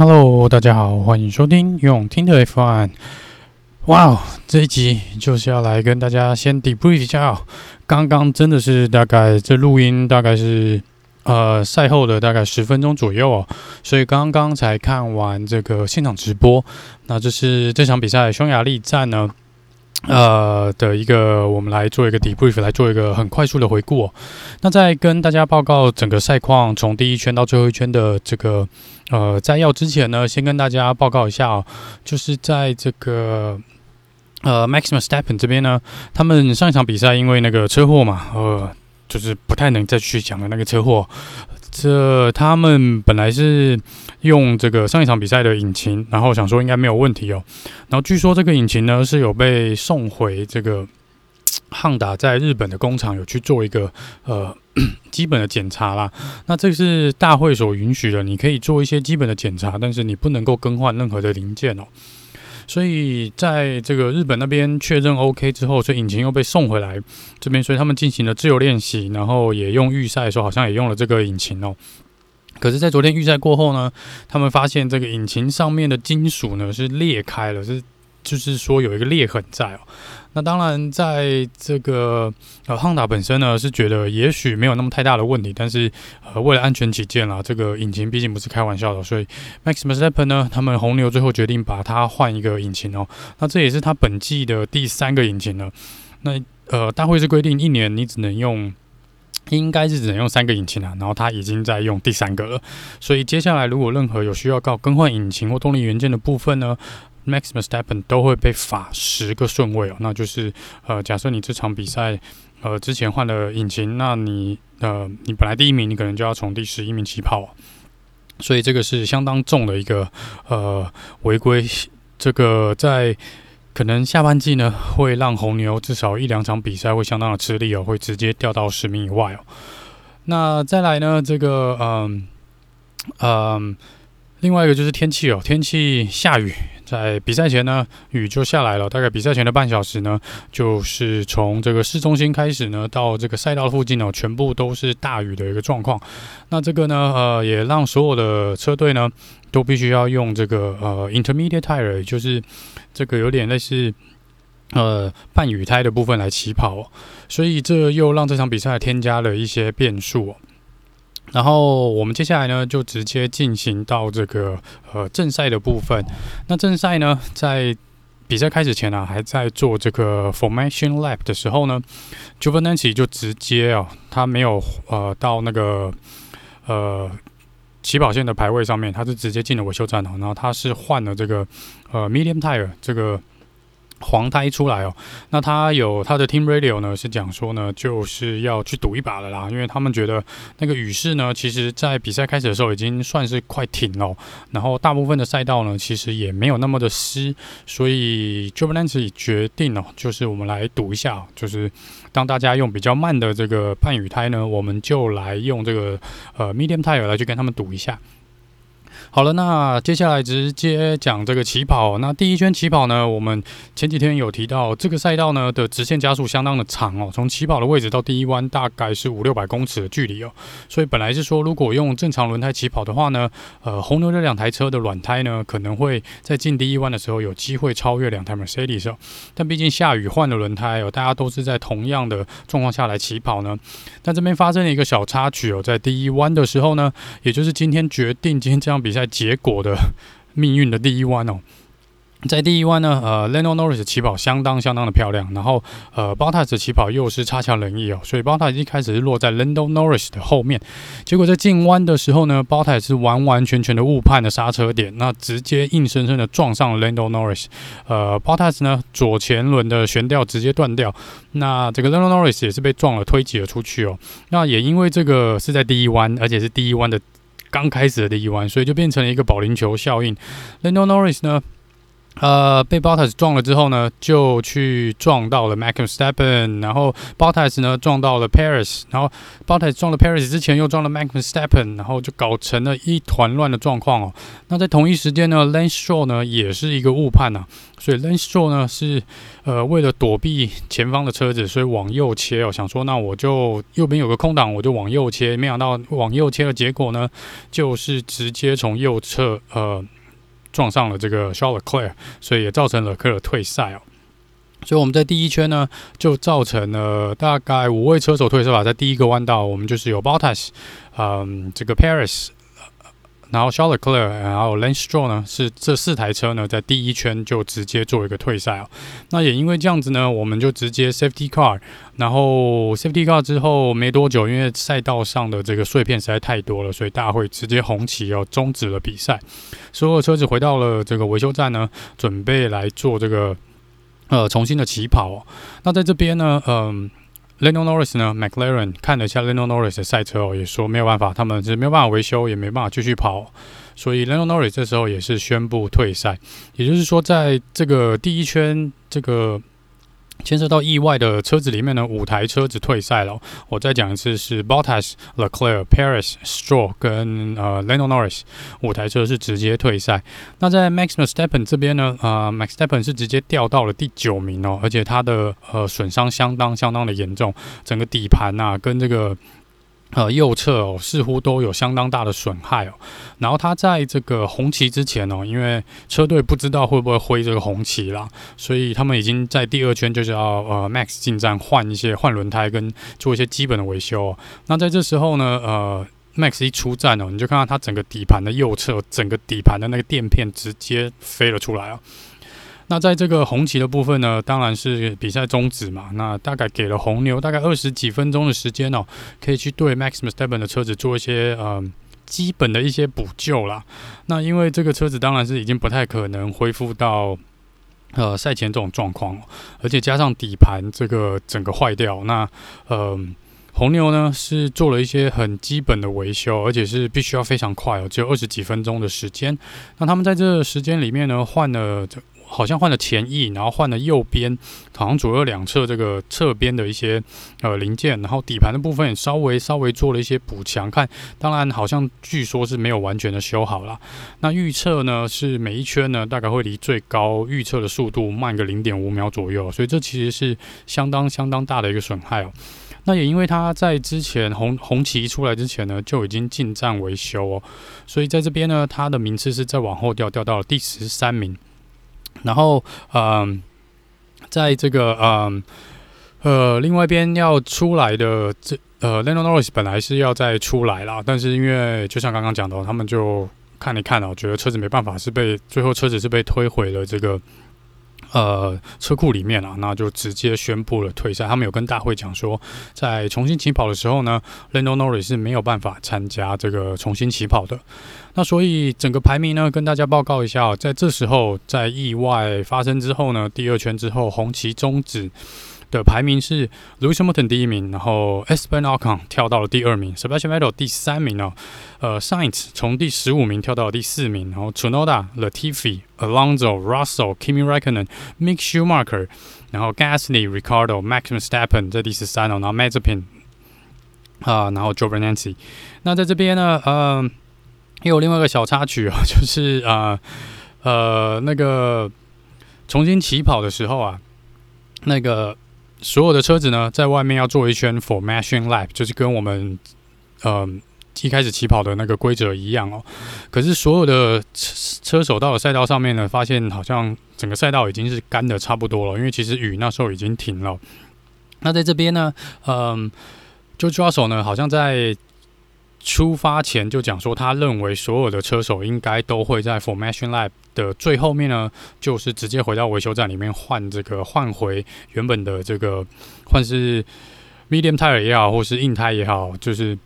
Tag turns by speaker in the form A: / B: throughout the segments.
A: Hello，大家好，欢迎收听用听的 F1。哇哦，这一集就是要来跟大家先 debrief 一下哦。刚刚真的是大概这录音大概是呃赛后的大概十分钟左右哦，所以刚刚才看完这个现场直播。那这是这场比赛匈牙利站呢。呃的一个，我们来做一个 debrief，来做一个很快速的回顾哦。那在跟大家报告整个赛况从第一圈到最后一圈的这个呃摘要之前呢，先跟大家报告一下哦，就是在这个呃 Max Verstappen 这边呢，他们上一场比赛因为那个车祸嘛，呃，就是不太能再去讲的那个车祸。这他们本来是用这个上一场比赛的引擎，然后想说应该没有问题哦。然后据说这个引擎呢是有被送回这个 汉达在日本的工厂有去做一个呃 基本的检查啦。那这是大会所允许的，你可以做一些基本的检查，但是你不能够更换任何的零件哦。所以在这个日本那边确认 OK 之后，所以引擎又被送回来这边，所以他们进行了自由练习，然后也用预赛的时候好像也用了这个引擎哦。可是，在昨天预赛过后呢，他们发现这个引擎上面的金属呢是裂开了，是就是说有一个裂痕在哦。那当然，在这个呃，Honda 本身呢是觉得也许没有那么太大的问题，但是呃，为了安全起见啦，这个引擎毕竟不是开玩笑的，所以 Max Verstappen 呢，他们红牛最后决定把它换一个引擎哦。那这也是他本季的第三个引擎了。那呃，大会是规定一年你只能用，应该是只能用三个引擎啊，然后他已经在用第三个了。所以接下来如果任何有需要告更换引擎或动力元件的部分呢，Max Verstappen 都会被罚十个顺位哦，那就是呃，假设你这场比赛呃之前换了引擎，那你呃你本来第一名，你可能就要从第十一名起跑，所以这个是相当重的一个呃违规，这个在可能下半季呢会让红牛至少一两场比赛会相当的吃力哦，会直接掉到十名以外哦。那再来呢，这个嗯嗯、另外一个就是天气哦，天气下雨。在比赛前呢，雨就下来了。大概比赛前的半小时呢，就是从这个市中心开始呢，到这个赛道附近呢，全部都是大雨的一个状况。那这个呢，呃，也让所有的车队呢，都必须要用这个呃 intermediate tire，就是这个有点类似呃半雨胎的部分来起跑。所以这又让这场比赛添加了一些变数。然后我们接下来呢，就直接进行到这个呃正赛的部分。那正赛呢，在比赛开始前呢、还在做这个 formation lap 的时候呢，Giovinazzi 就直接啊，他没有呃到那个呃起跑线的排位上面，他是直接进了维修站哦。然后他是换了这个呃 medium tire 这个。黄胎出来哦，那他有他的 team radio 呢，是讲说呢，就是要去赌一把了啦，因为他们觉得那个雨势呢，其实在比赛开始的时候已经算是快停了，然后大部分的赛道呢，其实也没有那么的湿，所以 Giovinazzi 决定哦，就是我们来赌一下，就是当大家用比较慢的这个半雨胎呢，我们就来用这个呃 medium tire 来去跟他们赌一下。好了，那接下来直接讲这个起跑。那第一圈起跑呢，我们前几天有提到，这个赛道呢的直线加速相当的长哦，从起跑的位置到第一弯大概是五六百公尺的距离哦。所以本来是说，如果用正常轮胎起跑的话呢，呃，红牛这两台车的软胎呢，可能会在进第一弯的时候有机会超越两台 Mercedes 哦。但毕竟下雨换了轮胎哦，大家都是在同样的状况下来起跑呢。但这边发生了一个小插曲哦，在第一弯的时候呢，也就是今天决定今天这场比赛。在结果的命运的第一弯哦，在第一弯呢，呃，Lando Norris 起跑相当相当的漂亮，然后呃，Bottas 起跑又是差强人意哦，所以 Bottas 一开始是落在 Lando Norris 的后面，结果在进弯的时候呢，Bottas 是完完全全的误判了刹车点，那直接硬生生的撞上了 Lando Norris，呃，Bottas 呢左前轮的悬吊直接断掉，那这个 Lando Norris 也是被撞了推挤了出去哦，那也因为这个是在第一弯，而且是第一弯的。刚开始的第一弯，所以就变成了一个保龄球效应。Lando Norris 呢，呃，被 Bottas 撞了之后呢，就去撞到了 Max Verstappen，然后 Bottas 呢撞到了 Perez，然后 Bottas 撞了 Perez 之前又撞了 Max Verstappen，然后就搞成了一团乱的状况哦。那在同一时间呢，Lance Stroll 呢也是一个误判呐、啊，所以 Lance Stroll 呢是呃为了躲避前方的车子，所以往右切哦，想说那我就右边有个空档，我就往右切，没想到往右切的结果呢，就是直接从右侧呃。撞上了这个 Charles Leclerc，所以也造成了科尔退赛哦。所以我们在第一圈呢，就造成了大概五位车手退赛吧。在第一个弯道，我们就是有 Bottas，嗯，这个 Paris，。然后 Charles Leclerc，然后 Lance Stroll 呢，是这四台车呢，在第一圈就直接做一个退赛哦。那也因为这样子呢，我们就直接 Safety Car，然后 Safety Car 之后没多久，因为赛道上的这个碎片实在太多了，所以大家会直接红旗哦，终止了比赛。所有车子回到了这个维修站呢，准备来做这个呃重新的起跑哦。那在这边呢，嗯。Lando Norris 呢？McLaren 看了一下 Lando Norris 的赛车哦，也说没有办法，他们是没有办法维修，也没办法继续跑，所以 Lando Norris 这时候也是宣布退赛。也就是说，在这个第一圈这个。牵涉到意外的车子里面呢，五台车子退赛了。我再讲一次，是 Bottas、Leclerc、p a r i s、Straw 跟呃 Lando Norris 五台车是直接退赛。那在 Max Verstappen 这边呢，呃，Max Verstappen 是直接掉到了第九名哦，而且他的呃损伤相当相当的严重，整个底盘呐、跟这个。呃，右侧哦，似乎都有相当大的损害哦。然后他在这个红旗之前哦，因为车队不知道会不会挥这个红旗啦，所以他们已经在第二圈就是要呃 Max 进站换一些换轮胎跟做一些基本的维修哦。那在这时候呢，呃，Max 一出站哦，你就看到他整个底盘的右侧，整个底盘的那个垫片直接飞了出来哦。那在这个红旗的部分呢，当然是比赛终止嘛。那大概给了红牛大概二十几分钟的时间哦，可以去对 Max Verstappen 的车子做一些呃基本的一些补救啦。那因为这个车子当然是已经不太可能恢复到呃赛前这种状况，而且加上底盘这个整个坏掉，那呃红牛呢是做了一些很基本的维修，而且是必须要非常快哦，只有二十几分钟的时间。那他们在这时间里面呢换了这。好像换了前翼，然后换了右边，好像左右两侧这个侧边的一些呃零件，然后底盘的部分也稍微稍微做了一些补强。看，当然好像据说是没有完全的修好啦。那预测呢是每一圈呢大概会离最高预测的速度慢个零点五秒左右，所以这其实是相当相当大的一个损害哦。那也因为他在之前红红旗出来之前呢就已经进站维修哦，所以在这边呢他的名次是再往后掉，掉到了第十三名。然后，嗯，在这个，嗯，呃，另外一边要出来的这，呃，Lando Norris 本来是要再出来啦，但是因为就像刚刚讲的，他们就看一看哦，觉得车子没办法，是被最后车子是被推回了这个。呃，车库里面了，那就直接宣布了退赛。他们有跟大会讲说，在重新起跑的时候呢，Lando Norris 是没有办法参加这个重新起跑的。那所以整个排名呢，跟大家报告一下，在这时候，在意外发生之后呢，第二圈之后，红旗终止。的排名是 Lewis Hamilton 第一名，然后 Esteban Ocon 跳到了第二名，Sebastian Vettel 第三名哦，呃，Sainz 从第十五名跳到了第四名，然后 Tsunoda、Latifi、Alonso、Russell、Kimi Raikkonen、Mick Schumacher，然后 Gasly、Ricardo、Max Verstappen 在第十三哦，然后 Mazepin 啊，然后 Giovinazzi。那在这边呢，呃，又有另外一个小插曲啊，就是啊，呃，那个重新起跑的时候啊，那个。所有的车子呢，在外面要做一圈 formation lap，就是跟我们呃一开始起跑的那个规则一样哦。可是所有的车车手到了赛道上面呢，发现好像整个赛道已经是干的差不多了，因为其实雨那时候已经停了。那在这边呢，嗯，George Russell 呢，好像在。出发前就讲说，他认为所有的车手应该都会在 Formation Lap 的最后面呢，就是直接回到维修站里面换这个换回原本的这个换是 Medium Tire 也好，或是硬胎也好，就是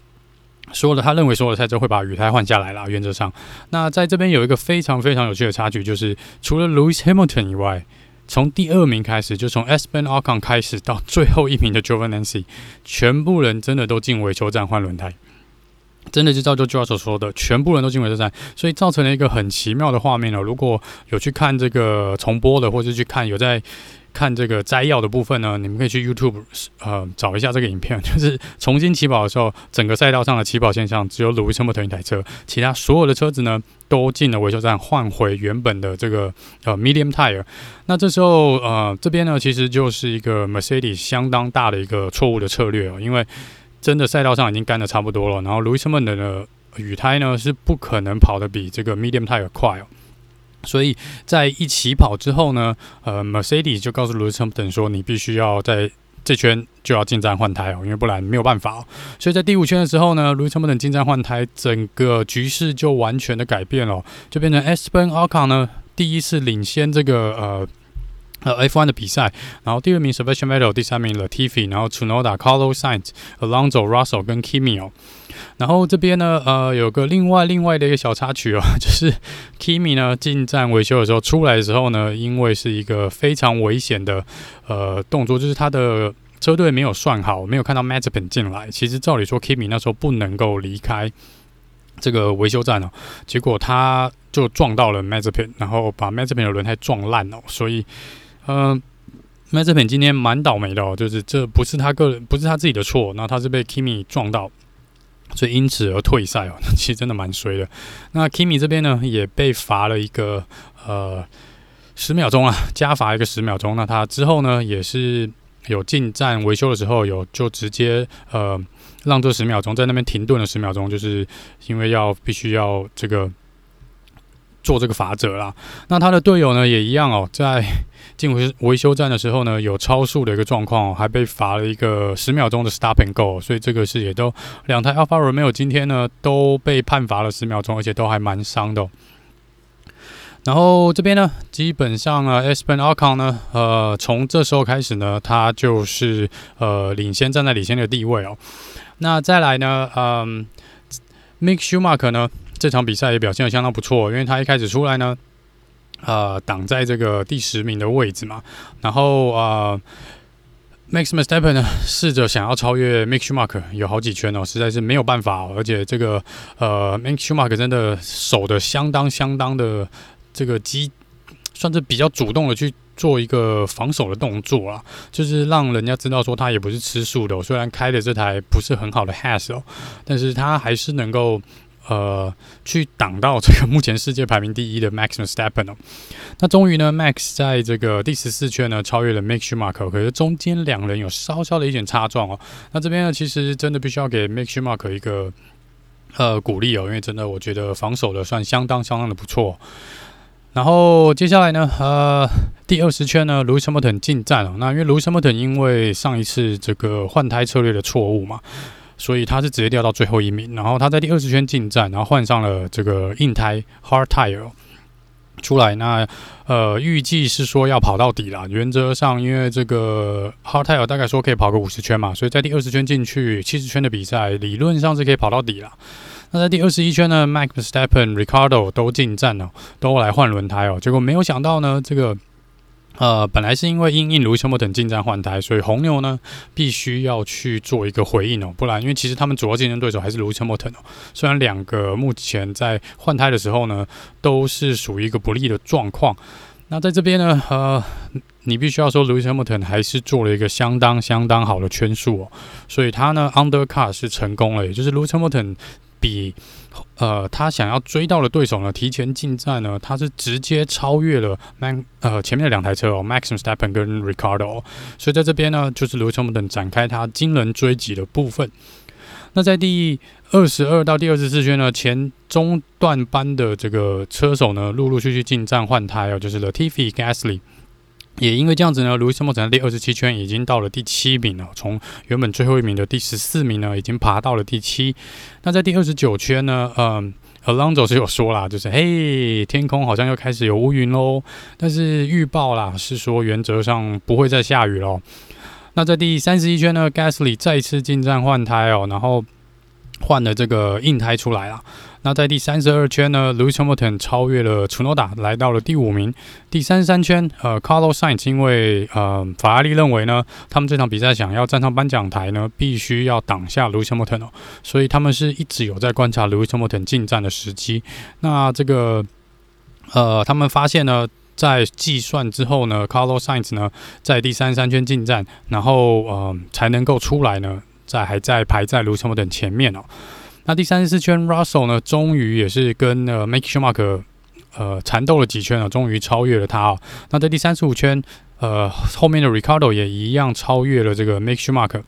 A: 说了他认为所有的赛车会把雨胎换下来啦。原则上，那在这边有一个非常非常有趣的插曲，就是除了 Lewis Hamilton 以外，从第二名开始，就从 Esteban Ocon 开始到最后一名的 Jovanancy，全部人真的都进维修站换轮胎。真的就照就 Jo 所说的，全部人都进回收站，所以造成了一个很奇妙的画面哦。如果有去看这个重播的，或者去看有在看这个摘要的部分呢，你们可以去 YouTube 呃找一下这个影片，就是重新起跑的时候，整个赛道上的起跑线上只有 Lewis Hamilton 一台车，其他所有的车子呢都进了维修站换回原本的这个呃 Medium Tire。那这时候呃这边呢其实就是一个 Mercedes 相当大的一个错误的策略哦，因为。真的赛道上已经干得差不多了，然后 Lewis m a n 的雨胎呢是不可能跑得比这个 Medium Tire 快哦，所以在一起跑之后呢，呃，Mercedes 就告诉 Lewis m a n 说，你必须要在这圈就要进站换胎哦，因为不然没有办法。所以在第五圈的时候呢，Lewis m a n 进站换胎，整个局势就完全的改变了，就变成 Esteban Ocon 呢第一次领先这个呃。呃，F1 的比赛，然后第二名 Sebastian Vettel，第三名 Latifi，然后 Tsunoda、Carlos Sainz、Alonso、Russell 跟 Kimi 哦。然后这边呢，呃，有个另外另外的一个小插曲哦，就是 Kimi 呢进站维修的时候出来的时候呢，因为是一个非常危险的呃动作，就是他的车队没有算好，没有看到 Mazepin 进来。其实照理说，Kimi 那时候不能够离开这个维修站哦，结果他就撞到了 Mazepin，然后把 Mazepin 的轮胎撞烂哦，所以。嗯麦哲品今天蛮倒霉的哦，就是这不是他个人，不是他自己的错，那他是被 Kimi 撞到，所以因此而退赛哦，其实真的蛮衰的。那 Kimi 这边呢，也被罚了一个呃十秒钟啊，加罚一个十秒钟。那他之后呢，也是有进站维修的时候，有就直接呃让这十秒钟在那边停顿了十秒钟，就是因为要必须要这个。做这个罚则啦，那他的队友呢也一样哦，在 进维维修站的时候呢，有超速的一个状况，还被罚了一个十秒钟的 Stop and Go，所以这个是也都两台 Alfa Romeo 今天呢都被判罚了十秒钟，而且都还蛮伤的。然后这边呢，基本上啊，Espen a l c o n 呢，呃，从这时候开始呢，他就是呃领先站在领先的地位哦。那再来呢，嗯，Mick Schumacher 呢？这场比赛也表现得相当不错，因为他一开始出来呢，呃，挡在这个第十名的位置嘛，然后呃 Max m e s t e p p e n 呢试着想要超越 Mick Schumacher，有好几圈哦，实在是没有办法哦，而且这个呃，Mick Schumacher 真的守的相当相当的这个机，算是比较主动的去做一个防守的动作啊，就是让人家知道说他也不是吃素的哦，虽然开的这台不是很好的 Has 哦，但是他还是能够。呃，去挡到这个目前世界排名第一的 Max Verstappen，那终于呢，Max 在这个第十四圈呢超越了 Mick Schumacher，可是中间两人有稍稍的一点擦撞哦。那这边呢，其实真的必须要给 Mick Schumacher 一个呃鼓励哦，因为真的我觉得防守的算相当相当的不错。然后接下来呢，呃，第二十圈呢，Lewis Hamilton 进站了。那因为 Lewis Hamilton 因为上一次这个换胎策略的错误嘛。所以他是直接掉到最后一名，然后他在第二十圈进站，然后换上了这个硬胎 hard tire 出来。那呃，预计是说要跑到底了。原则上，因为这个 hard tire 大概说可以跑个五十圈嘛，所以在第二十圈进去七十圈的比赛，理论上是可以跑到底了。那在第二十一圈呢，Max s t e p p e n、Ricardo 都进站了，都来换轮胎哦。结果没有想到呢，这个。呃，本来是因为因应卢西莫等进站换胎，所以红牛呢必须要去做一个回应哦，不然因为其实他们主要竞争对手还是卢西莫特哦。虽然两个目前在换胎的时候呢都是属于一个不利的状况，那在这边呢，呃，你必须要说卢西莫特还是做了一个相当相当好的圈数哦，所以他呢 undercut 是成功了，也就是卢西莫特。比呃，他想要追到的对手呢，提前进站呢，他是直接超越了 Man 呃前面的两台车哦，Max Verstappen 跟 Ricardo，所以在这边呢，就是 Lewis Hamilton 展开他惊人追击的部分。那在第二十二到第二十四圈呢，前中段班的这个车手呢，陆陆续续进站换胎哦，就是 Latifi Gasly。也因为这样子呢，Lewis Hamilton 在第二十七圈已经到了第七名了，从原本最后一名的第十四名呢，已经爬到了第七。那在第二十九圈呢，嗯，Alonso 是有说啦，就是嘿，天空好像又开始有乌云喽，但是预报啦是说原则上不会再下雨喽。那在第三十一圈呢，Gasly 再次进站换胎哦，然后换了这个硬胎出来了。那在第三十二圈呢，Lewis Hamilton 超越了 Tsunoda，来到了第五名。第三十三圈，呃，Carlos Sainz 因为呃法拉利认为呢，他们这场比赛想要站上颁奖台呢，必须要挡下 Lewis Hamilton 哦，所以他们是一直有在观察 Lewis Hamilton 进站的时机。那这个呃，他们发现呢，在计算之后呢，Carlos Sainz 呢在第三十三圈进站，然后呃才能够出来呢，在还在排在 Lewis Hamilton 前面哦。那第三十四圈，Russell 呢，终于也是跟呃 Mick Schumacher 呃缠斗了几圈了，终于超越了他哦。那在第三十五圈，呃后面的 Ricardo 也一样超越了这个 Mick Schumacher。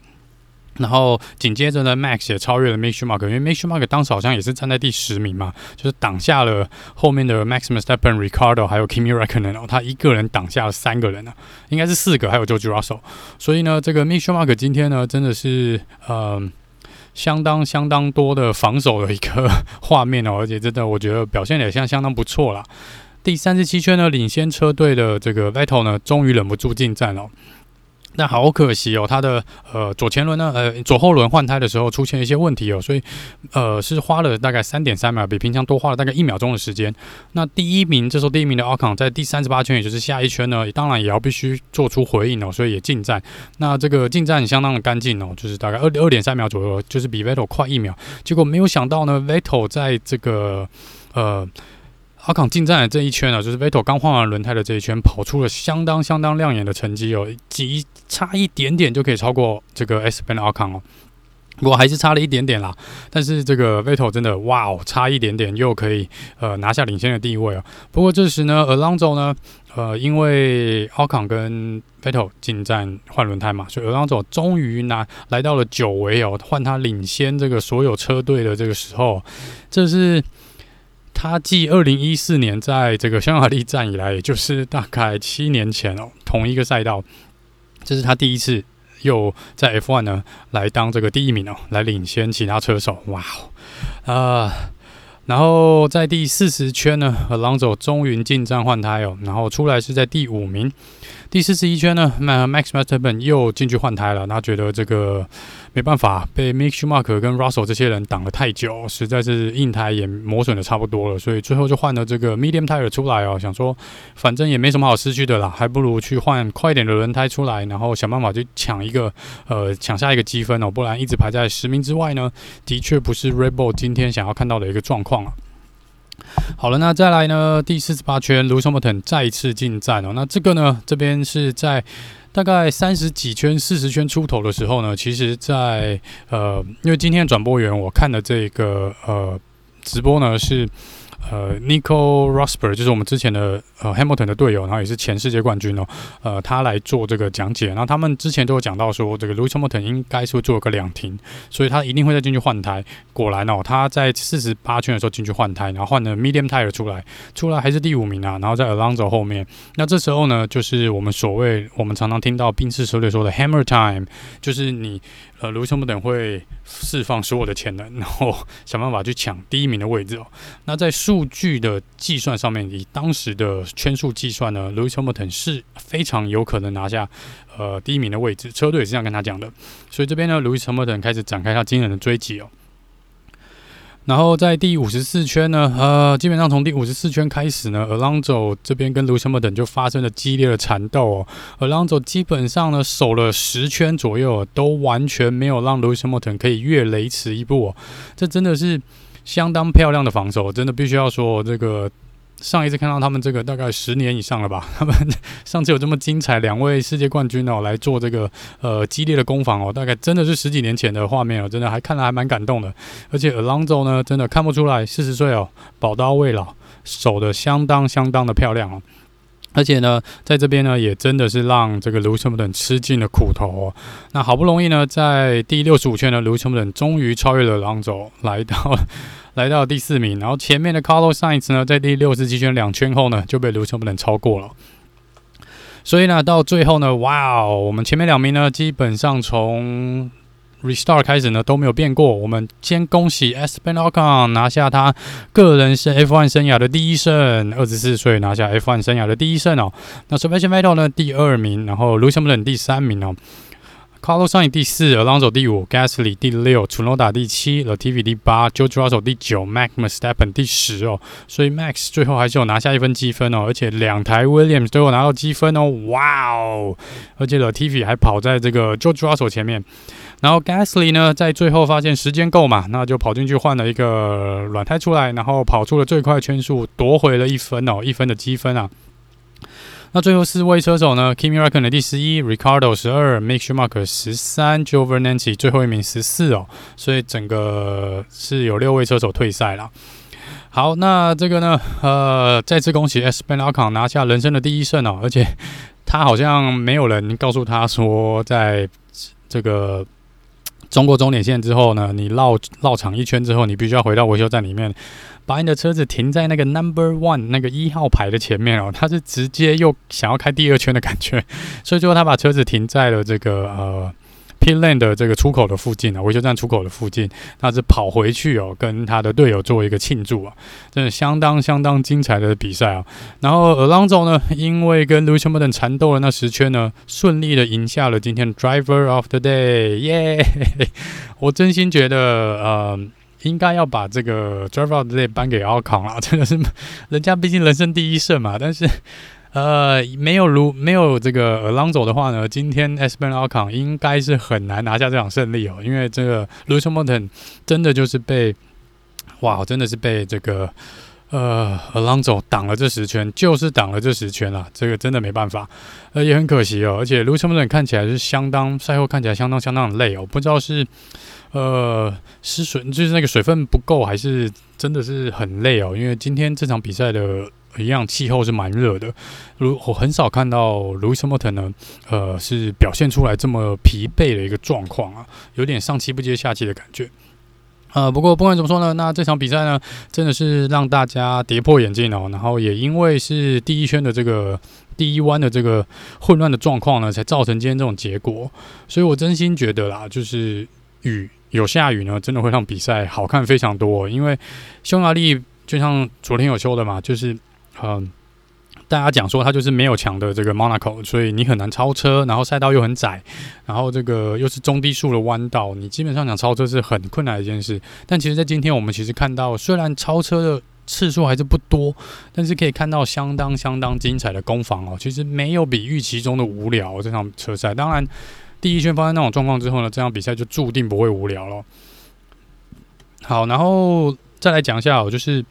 A: 然后紧接着呢，Max 也超越了 Mick Schumacher，因为 Mick Schumacher 当时好像也是站在第十名嘛，就是挡下了后面的 Max Verstappen、Ricardo 还有 Kimi r e c k o n e n，他一个人挡下了三个人呢、啊，应该是四个，还有 George Russell。所以呢，这个 Mick Schumacher 今天呢，真的是呃相当相当多的防守的一个画面哦，而且真的我觉得表现也相相当不错啦。第三十七圈呢，领先车队的这个 Vettel 呢，终于忍不住进站了。但好可惜哦，他的呃左前轮呢，呃左后轮换胎的时候出现一些问题哦，所以呃是花了大概三点三秒，比平常多花了大概一秒钟的时间。那第一名，这时候第一名的奥康在第三十八圈，也就是下一圈呢，当然也要必须做出回应哦，所以也进站。那这个进站相当的干净哦，就是大概二二点三秒左右，就是比 Vettel 快一秒。结果没有想到呢，Vettel 在这个呃。阿康进站的这一圈呢，就是 Vettel 刚换完轮胎的这一圈，跑出了相当相当亮眼的成绩哦，几差一点点就可以超过这个 Esteban Ocon 哦，不过还是差了一点点啦。但是这个 Vettel 真的哇哦，差一点点又可以呃拿下领先的地位哦。不过这时呢，Alonso 呢，呃，因为 Ocon 跟 Vettel 进站换轮胎嘛，所以 Alonso 终于拿来到了久违哦，换他领先这个所有车队的这个时候，这是。他继二零一四年在这个匈牙利站以来，也就是大概七年前哦，同一个赛道，这是他第一次又在 F1 呢来当这个第一名哦，来领先其他车手。哇哦，啊，然后在第四十圈呢，Alonso 终于进站换胎哦，然后出来是在第五名。第四十一圈呢，Max Verstappen 又进去换胎了，他觉得这个。没办法，被 Mick Schumacher 跟 Russell 这些人挡了太久，实在是硬胎也磨损的差不多了，所以最后就换了这个 Medium Tire 出来哦，想说反正也没什么好失去的啦，还不如去换快一点的轮胎出来，然后想办法去抢一个呃抢下一个积分哦，不然一直排在十名之外呢，的确不是 Red Bull 今天想要看到的一个状况啊。好了，那再来呢，第四十八圈，Lewis Hamilton 再次进站哦，那这个呢，这边是在。大概三十几圈、四十圈出头的时候呢，其实在，呃，因为今天转播员我看的这个呃直播呢是。呃，Nico Rosberg 就是我们之前的呃 Hamilton 的队友，然后也是前世界冠军哦。呃，他来做这个讲解。然后他们之前都有讲到说，这个 Lewis Hamilton 应该是会做个两停，所以他一定会再进去换胎。果然哦，他在四十八圈的时候进去换胎，然后换了 Medium Tire 出来，出来还是第五名啊。然后在 Alonso 后面，那这时候呢，就是我们所谓我们常常听到宾士车队说的 Hammer Time，就是你。呃，卢森堡等会释放所有的潜能，然后想办法去抢第一名的位置哦。那在数据的计算上面，以当时的圈数计算呢，卢森堡等是非常有可能拿下呃第一名的位置。车队也是这样跟他讲的，所以这边呢，卢森堡等开始展开他惊人的追击哦。然后在第五十四圈呢，呃，基本上从第五十四圈开始呢，Alonzo 这边跟 Lucas Morton 就发生了激烈的缠斗哦。，Alonzo 基本上呢守了十圈左右，都完全没有让 Lucas Morton 可以越雷池一步哦。这真的是相当漂亮的防守，真的必须要说这个。上一次看到他们这个大概十年以上了吧？他们上次有这么精彩，两位世界冠军哦来做这个呃激烈的攻防哦，大概真的是十几年前的画面哦，真的还看了还蛮感动的。而且 Alonso 呢，真的看不出来四十岁哦，宝刀未老，守得相当相当的漂亮哦。而且呢，在这边呢，也真的是让这个 Lewis Hamilton 吃尽了苦头哦。那好不容易呢，在第六十五圈呢，Lewis Hamilton 终于超越了 Alonso，来到来到第四名。然后前面的 Carlos Sainz 呢，在第六十七圈两圈后呢，就被 Lewis Hamilton 超过了。所以呢，到最后呢，哇哦，我们前面两名呢，基本上从 Restart 开始呢都没有变过。我们先恭喜 Esteban Ocon 拿下他个人是 F1 生涯的第一胜，二十四岁拿下 F1 生涯的第一胜哦。那 Sebastian Vettel 呢第二名，然后 Lewis Hamilton 第三名哦。Carlos Sainz 第四，Alonso 第五，Gasly 第六，Tsunoda 第七，Latifi 第八，George Russell 第九，Max Mestepen 第十哦。所以 Max 最后还是有拿下一分积分哦，而且两台 Williams 都有拿到积分哦，哇哦！而且 Latifi 还跑在这个 George Russell 前面。然后 Gasly 呢，在最后发现时间够嘛，那就跑进去换了一个软胎出来，然后跑出了最快圈速，夺回了一分哦，一分的积分啊。那最后四位车手呢？Kimi Raikkonen 第十一，Ricardo 十二，Mick Schumacher 十三，Giovinazzi 最后一名十四哦，所以整个是有六位车手退赛了。好，那这个呢？呃，再次恭喜 Esteban Ocon 拿下人生的第一胜哦，而且他好像没有人告诉他说，在这个。中过终点线之后呢，你绕绕场一圈之后，你必须要回到维修站里面，把你的车子停在那个 Number One 那个一号牌的前面哦。他是直接又想要开第二圈的感觉，所以最后他把车子停在了这个呃。Pit Lane 的这个出口的附近啊，维修站出口的附近，他是跑回去哦，跟他的队友做一个庆祝啊，真的相当相当精彩的比赛啊。然后 Alonso 呢，因为跟 Lewis Hamilton 缠斗了那十圈呢，顺利的赢下了今天 Driver of the Day，耶、yeah！我真心觉得呃，应该要把这个 Drive Out Day 颁给 Ocon 了，真的是人家毕竟人生第一胜嘛，但是。呃，没有如没有这个 Alonso 的话呢，今天 Esteban Ocon 应该是很难拿下这场胜利哦，因为这个 Lewis Hamilton 真的就是被，哇，真的是被这个呃 Alonso 挡了这十圈，就是挡了这十圈了，这个真的没办法，呃，也很可惜哦，而且 l u c i m o n 看起来是相当赛后看起来相当相当的累哦，不知道是呃失水，就是那个水分不够，还是真的是很累哦，因为今天这场比赛的。一样，气候是蛮热的。如我很少看到 Louis Hamilton 呢，呃，是表现出来这么疲惫的一个状况啊，有点上气不接下气的感觉。呃，不过不管怎么说呢，那这场比赛呢，真的是让大家跌破眼镜哦。然后也因为是第一圈的这个第一弯的这个混乱的状况呢，才造成今天这种结果。所以我真心觉得啦，就是雨有下雨呢，真的会让比赛好看非常多。因为匈牙利就像昨天有说的嘛，就是。嗯，大家讲说它就是没有墙的这个 Monaco，所以你很难超车，然后赛道又很窄，然后这个又是中低速的弯道，你基本上想超车是很困难的一件事。但其实，在今天我们其实看到，虽然超车的次数还是不多，但是可以看到相当相当精彩的攻防哦。其实没有比预期中的无聊这场车赛。当然，第一圈发生那种状况之后呢，这场比赛就注定不会无聊了。好，然后再来讲一下哦，就是。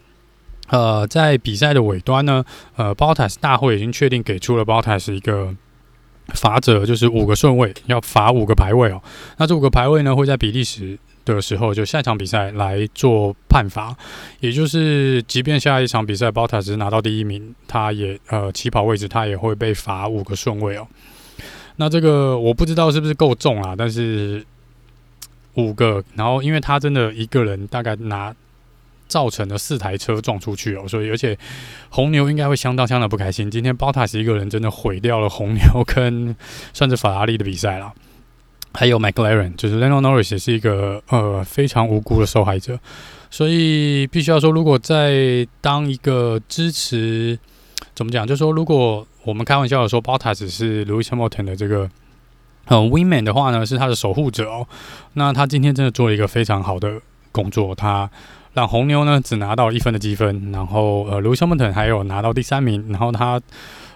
A: 呃，在比赛的尾端呢，呃，Bottas 大会已经确定给出了 Bottas 一个罚则，就是五个顺位要罚五个排位哦。那这五个排位呢，会在比利时的时候就下一场比赛来做判罚，也就是即便下一场比赛 Bottas 拿到第一名，他也呃起跑位置他也会被罚五个顺位哦。那这个我不知道是不是够重啊，但是五个，然后因为他真的一个人大概拿。造成了四台车撞出去哦，所以而且红牛应该会相当相当不开心。今天 BOTA 是一个人真的毁掉了红牛跟算是法拉利的比赛了。还有 McLaren，就是 Lando Norris 也是一个呃非常无辜的受害者。所以必须要说，如果在当一个支持，怎么讲？就是说，如果我们开玩笑的说 Bottas 是 Louis Hamilton 的这个呃 Wingman 的话呢，是他的守护者哦。那他今天真的做了一个非常好的工作，他。让红牛呢只拿到一分的积分，然后呃 Louis Hamilton 还有拿到第三名，然后他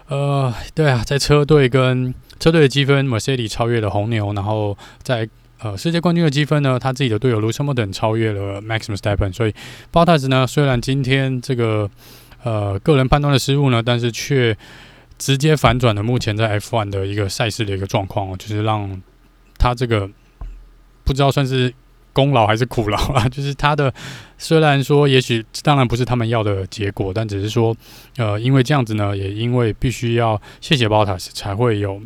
A: 呃，对啊，在车队跟车队的积分，Mercedes 超越了红牛，然后在呃世界冠军的积分呢，他自己的队友 Lewis Hamilton 超越了 Max Verstappen，所以 Bottas 呢虽然今天这个呃个人判断的失误呢，但是却直接反转了目前在 F1 的一个赛事的一个状况哦，就是让他这个不知道算是。功劳还是苦劳啊？就是他的，虽然说也许当然不是他们要的结果，但只是说，呃，因为这样子呢，也因为必须要谢谢 Bottas 才会有，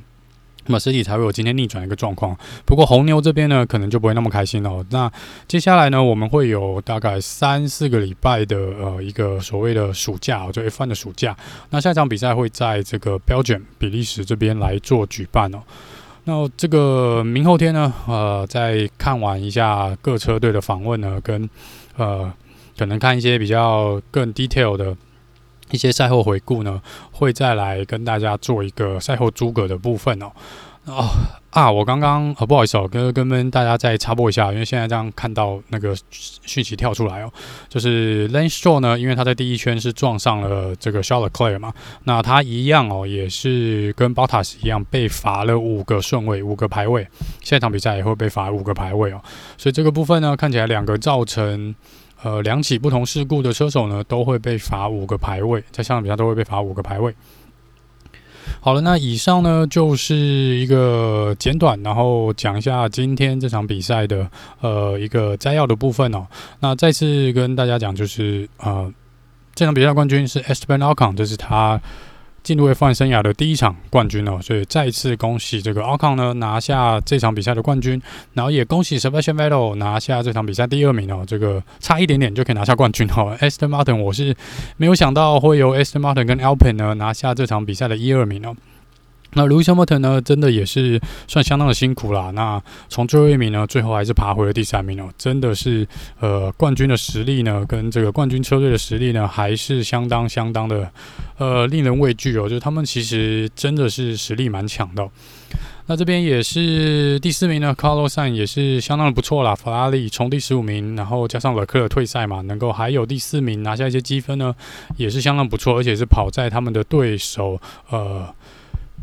A: 那么实体才会有今天逆转一个状况。不过红牛这边呢，可能就不会那么开心哦。那接下来呢，我们会有大概三四个礼拜的呃一个所谓的暑假，就 F1 的暑假。那下一场比赛会在这个 Belgium 比利时这边来做举办哦。那这个明后天呢，呃，再看完一下各车队的访问呢，跟呃，可能看一些比较更 detail 的一些赛后回顾呢，会再来跟大家做一个赛后诸葛的部分哦。哦啊，我刚刚呃不好意思哦，跟跟跟大家再插播一下，因为现在这样看到那个讯息跳出来哦，就是 Lance Stroll 呢，因为他在第一圈是撞上了这个 Charles Leclerc 嘛，那他一样哦，也是跟 Bottas 一样被罚了五个顺位，五个排位，下一场比赛也会被罚五个排位哦，所以这个部分呢，看起来两个造成呃两起不同事故的车手呢，都会被罚五个排位，在下场比赛都会被罚五个排位。好了，那以上呢就是一个简短，然后讲一下今天这场比赛的呃一个摘要的部分哦。那再次跟大家讲，就是呃这场比赛冠军是 Esteban Ocon，这是他。进入 F1 生涯的第一场冠军哦，所以再次恭喜这个 Ocon 呢拿下这场比赛的冠军，然后也恭喜 Sebastian Vettel 拿下这场比赛第二名哦，这个差一点点就可以拿下冠军哦。Esther Martin，我是没有想到会由 Esther Martin 跟 Alpin 呢拿下这场比赛的一二名哦。那 Lewis Hamilton 呢，真的也是算相当的辛苦啦。那从最后一名呢，最后还是爬回了第三名哦。真的是，呃，冠军的实力呢，跟这个冠军车队的实力呢，还是相当相当的，呃，令人畏惧哦。就是他们其实真的是实力蛮强的。那这边也是第四名呢，Carlos s a n 也是相当的不错啦。法拉利从第十五名，然后加上勒克尔退赛嘛，能够还有第四名拿下一些积分呢，也是相当不错，而且是跑在他们的对手，呃。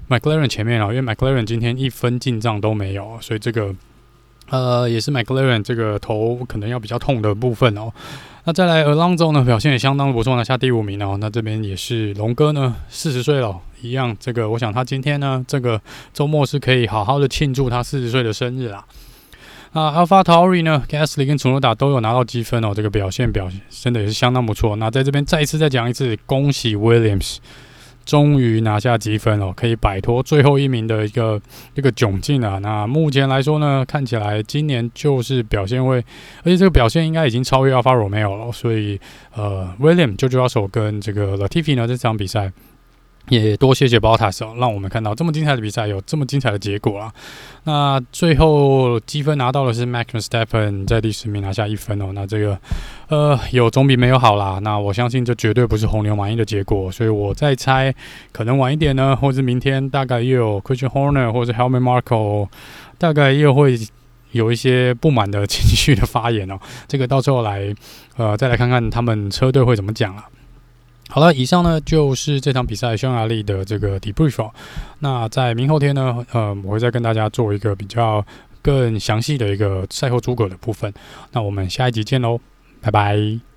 A: McLaren 前面啊，因为 McLaren 今天一分进账都没有，所以这个呃也是 McLaren 这个头可能要比较痛的部分哦。那再来 Alonso 呢，表现也相当不错，拿下第五名哦。那这边也是龙哥呢，四十岁了，一样这个我想他今天呢，这个周末是可以好好的庆祝他四十岁的生日啦。啊，AlphaTauri 呢，Gasly 跟楚诺达都有拿到积分哦，这个表现表现真的也是相当不错。那在这边再一次再讲一次，恭喜 Williams。终于拿下积分了，可以摆脱最后一名的一个一个窘境了。那目前来说呢，看起来今年就是表现会，而且这个表现应该已经超越 Alfa Romeo 了。所以，呃，William 就就要手跟这个 Latifi 呢，这场比赛。也多谢谢 Bottas 哦，让我们看到这么精彩的比赛，有这么精彩的结果啊！那最后积分拿到的是 Max Verstappen 在第十名拿下一分哦。那这个呃有总比没有好啦。那我相信这绝对不是红牛满意的结果，所以我在猜，可能晚一点呢，或是明天大概又有 Christian Horner 或者 Helmut Marko 大概又会有一些不满的情绪的发言哦。这个到时候来呃再来看看他们车队会怎么讲了。好了，以上呢就是这场比赛匈牙利的这个 debrief。那在明后天呢，呃，我会再跟大家做一个比较更详细的一个赛后诸葛的部分。那我们下一集见喽，拜拜。